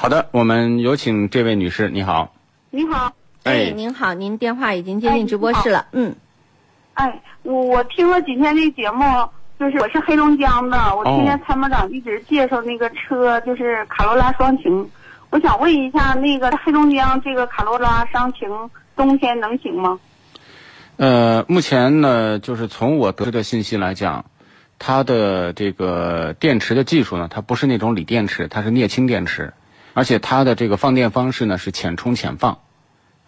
好的，我们有请这位女士，你好。你好，哎哎，您好，您电话已经接进直播室了。嗯，哎，我我听了几天这节目，就是我是黑龙江的，我听见参谋长一直介绍那个车，就是卡罗拉双擎。我想问一下，那个黑龙江这个卡罗拉双擎冬天能行吗？呃，目前呢，就是从我得知的信息来讲，它的这个电池的技术呢，它不是那种锂电池，它是镍氢电池，而且它的这个放电方式呢是浅充浅放，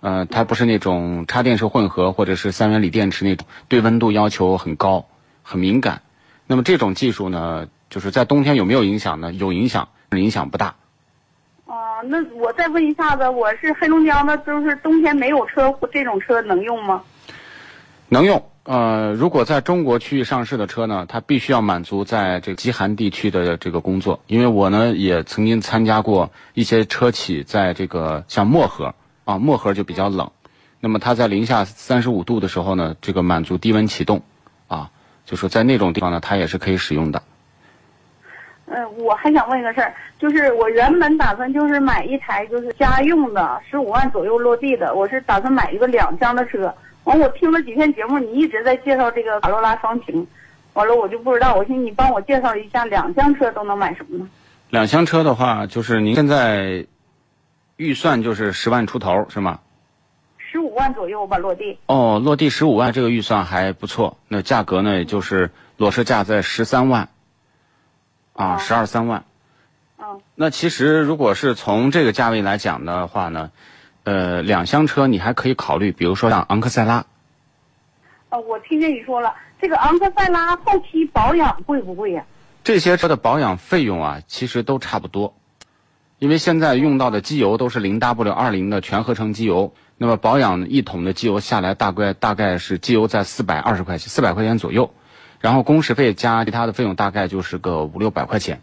呃，它不是那种插电式混合或者是三元锂电池那种对温度要求很高、很敏感。那么这种技术呢，就是在冬天有没有影响呢？有影响，影响不大。哦、那我再问一下子，我是黑龙江的，就是冬天没有车，这种车能用吗？能用。呃，如果在中国区域上市的车呢，它必须要满足在这个极寒地区的这个工作。因为我呢也曾经参加过一些车企在这个像漠河啊，漠河就比较冷，那么它在零下三十五度的时候呢，这个满足低温启动，啊，就说在那种地方呢，它也是可以使用的。嗯、我还想问一个事儿，就是我原本打算就是买一台就是家用的，十五万左右落地的，我是打算买一个两厢的车。完，我听了几天节目，你一直在介绍这个卡罗拉双擎，完了我就不知道，我寻思你帮我介绍一下两厢车都能买什么呢？两厢车的话，就是您现在预算就是十万出头是吗？十五万左右吧，落地。哦，落地十五万这个预算还不错，那价格呢，也就是裸车价在十三万，啊，哦十二三万。嗯，那其实如果是从这个价位来讲的话呢，呃，两厢车你还可以考虑，比如说像昂克赛拉，呃，我听见你说了，这个昂克赛拉后期保养贵不贵呀、这些车的保养费用啊，其实都差不多，因为现在用到的机油都是零 W 二零的全合成机油，那么保养一桶的机油下来大概大概是机油在四百二十块钱，四百块钱左右，然后工时费加其他的费用大概就是个五六百块钱。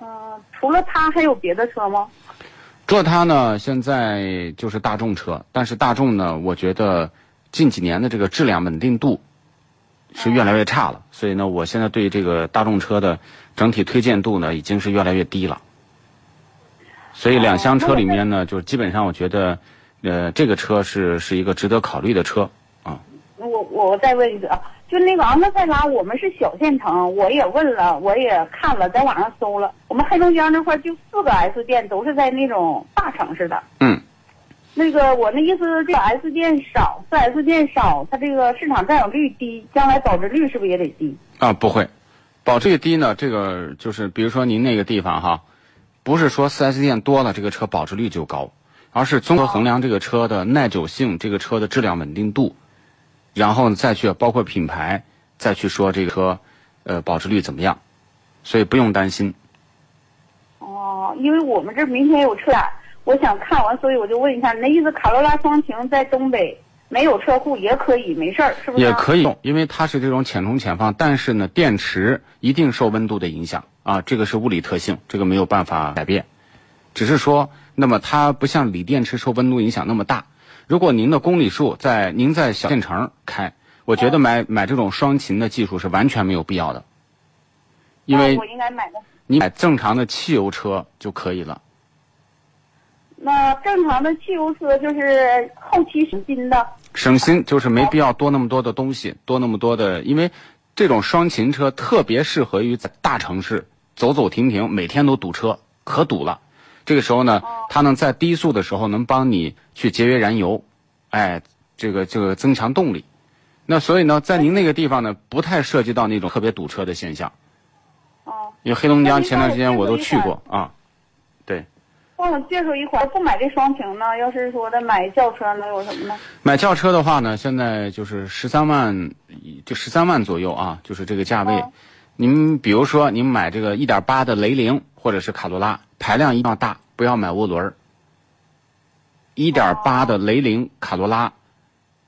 嗯、除了它还有别的车吗？除了它呢，现在就是大众车，但是大众呢，我觉得近几年的这个质量稳定度是越来越差了，所以呢，我现在对这个大众车的整体推荐度呢，已经是越来越低了。所以两厢车里面呢，就是基本上我觉得，呃，这个车是是一个值得考虑的车啊。我我我再问一个啊，就那个昂克赛拉，我们是小县城，我也问了，我也看了，在网上搜了，我们黑龙江那块就四个 S 店都是在那种大城市的。嗯。那个我那意思，这个 S 店少，四 S 店少，它这个市场占有率低，将来保值率是不是也得低？啊，不会，保值率低呢，这个就是比如说您那个地方哈，不是说 4S 店多了这个车保值率就高，而是综合衡量这个车的耐久性、这个车的质量稳定度，然后呢再去包括品牌，再去说这个车，呃，保值率怎么样，所以不用担心。哦，因为我们这明天有车展，我想看完，所以我就问一下，你那意思卡罗拉双擎在东北没有车库也可以，没事儿，是不是？也可以用，因为它是这种浅充浅放，但是呢，电池一定受温度的影响啊，这个是物理特性，这个没有办法改变。只是说，那么它不像锂电池受温度影响那么大。如果您的公里数在您在小县城开，我觉得买买这种双擎的技术是完全没有必要的，因为我应该买的。你买正常的汽油车就可以了。那正常的汽油车就是后期省心的，省心就是没必要多那么多的东西，多那么多的，因为这种双擎车特别适合于在大城市走走停停，每天都堵车，可堵了。这个时候呢，它能在低速的时候能帮你去节约燃油，哎，这个这个增强动力。那所以呢，在您那个地方呢，不太涉及到那种特别堵车的现象。哦，因为黑龙江前段时间我都去过啊，对。帮我介绍一款，不买这双擎呢？要是说的买轿车能有什么呢？买轿车的话呢，现在就是十三万，就十三万左右啊，就是这个价位。哦您比如说，您买这个一点八的雷凌或者是卡罗拉，排量一定要大，不要买涡轮。一点八的雷凌卡罗拉，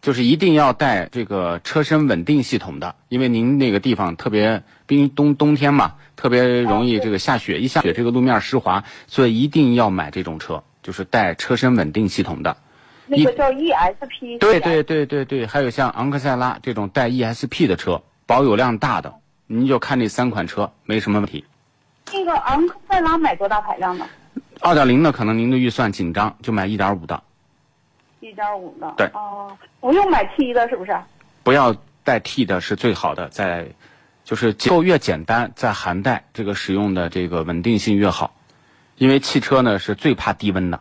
就是一定要带这个车身稳定系统的，因为您那个地方特别冰冬冬天嘛，特别容易这个下雪，一下雪这个路面湿滑，所以一定要买这种车，就是带车身稳定系统的。那个叫 ESP。对对对对对，还有像昂克赛拉这种带 ESP 的车，保有量大的，您就看这三款车没什么问题。那个昂克赛拉买多大排量的？二点零的可能您的预算紧张，就买一点五的，一点五的。对哦，不用买 T 的，是不是？不要带 T 的是最好的，在就是结构越简单，在寒带这个使用的这个稳定性越好，因为汽车呢是最怕低温的。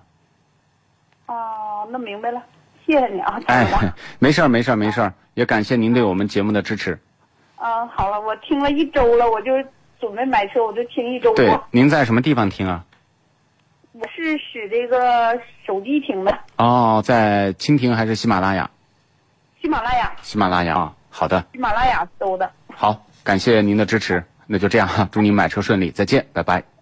哦，那明白了，谢谢你啊，张哎。没事儿没事儿没事儿，也感谢您对我们节目的支持。嗯，好了，我听了一周了，我就准备买车，我就听一周对。，您在什么地方听啊？我是使这个手机听的，哦，在蜻蜓还是喜马拉雅？喜马拉雅，喜马拉雅啊，好的，喜马拉雅搜的。好，感谢您的支持，那就这样哈，祝您买车顺利，再见，拜拜。